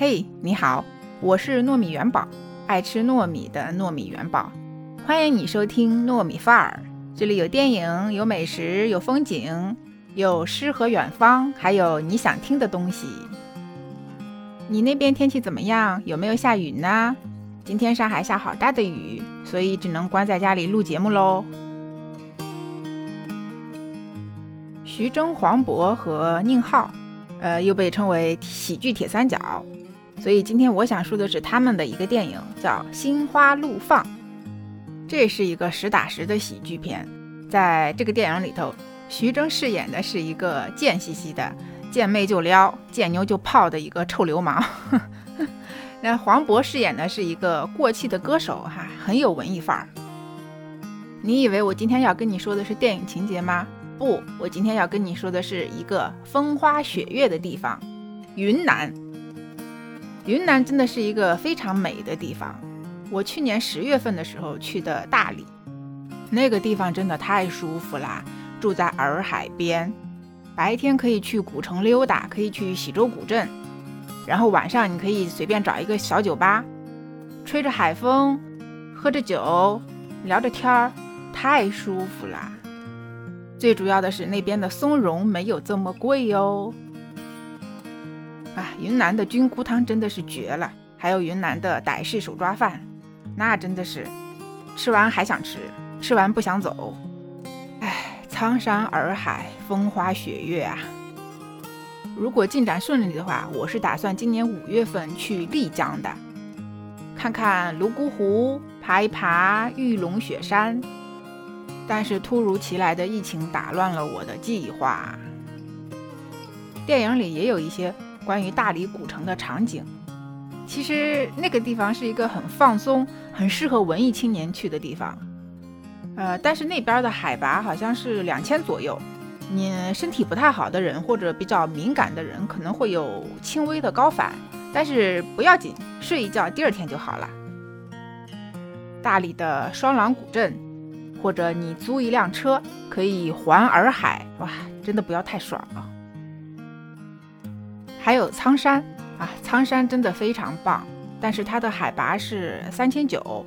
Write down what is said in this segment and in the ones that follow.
嘿，你好，我是糯米元宝，爱吃糯米的糯米元宝，欢迎你收听糯米范儿。这里有电影，有美食，有风景，有诗和远方，还有你想听的东西。你那边天气怎么样？有没有下雨呢？今天上海下好大的雨，所以只能关在家里录节目喽。徐峥、黄渤和宁浩，呃，又被称为喜剧铁三角。所以今天我想说的是他们的一个电影，叫《心花怒放》。这是一个实打实的喜剧片。在这个电影里头，徐峥饰演的是一个贱兮兮的、见妹就撩、见妞就泡的一个臭流氓。那黄渤饰演的是一个过气的歌手，哈，很有文艺范儿。你以为我今天要跟你说的是电影情节吗？不，我今天要跟你说的是一个风花雪月的地方——云南。云南真的是一个非常美的地方。我去年十月份的时候去的大理，那个地方真的太舒服啦！住在洱海边，白天可以去古城溜达，可以去喜洲古镇，然后晚上你可以随便找一个小酒吧，吹着海风，喝着酒，聊着天儿，太舒服啦！最主要的是那边的松茸没有这么贵哟。啊，云南的菌菇汤真的是绝了，还有云南的傣式手抓饭，那真的是吃完还想吃，吃完不想走。哎，苍山洱海，风花雪月啊！如果进展顺利的话，我是打算今年五月份去丽江的，看看泸沽湖，爬一爬玉龙雪山。但是突如其来的疫情打乱了我的计划。电影里也有一些。关于大理古城的场景，其实那个地方是一个很放松、很适合文艺青年去的地方。呃，但是那边的海拔好像是两千左右，你身体不太好的人或者比较敏感的人可能会有轻微的高反，但是不要紧，睡一觉第二天就好了。大理的双廊古镇，或者你租一辆车可以环洱海，哇，真的不要太爽了。还有苍山啊，苍山真的非常棒，但是它的海拔是三千九，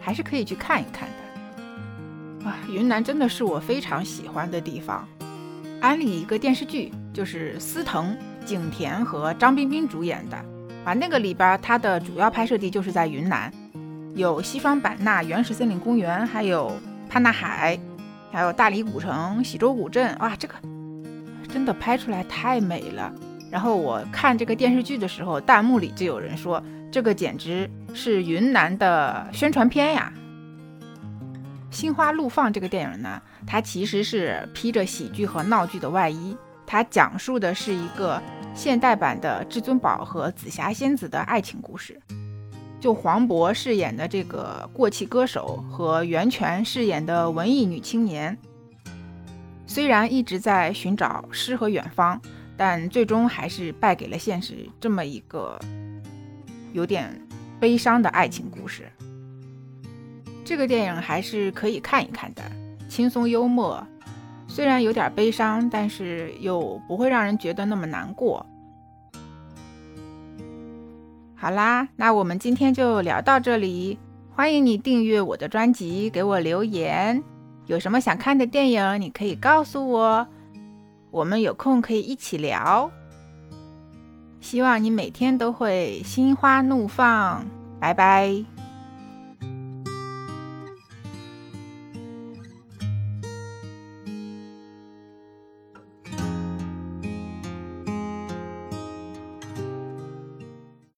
还是可以去看一看的。啊，云南真的是我非常喜欢的地方。安利一个电视剧，就是司藤、景甜和张彬彬主演的啊，那个里边它的主要拍摄地就是在云南，有西双版纳原始森林公园，还有潘纳海，还有大理古城、喜洲古镇。哇，这个真的拍出来太美了。然后我看这个电视剧的时候，弹幕里就有人说：“这个简直是云南的宣传片呀！”《心花怒放》这个电影呢，它其实是披着喜剧和闹剧的外衣，它讲述的是一个现代版的至尊宝和紫霞仙子的爱情故事。就黄渤饰演的这个过气歌手和袁泉饰演的文艺女青年，虽然一直在寻找诗和远方。但最终还是败给了现实，这么一个有点悲伤的爱情故事。这个电影还是可以看一看的，轻松幽默，虽然有点悲伤，但是又不会让人觉得那么难过。好啦，那我们今天就聊到这里，欢迎你订阅我的专辑，给我留言，有什么想看的电影，你可以告诉我。我们有空可以一起聊。希望你每天都会心花怒放。拜拜。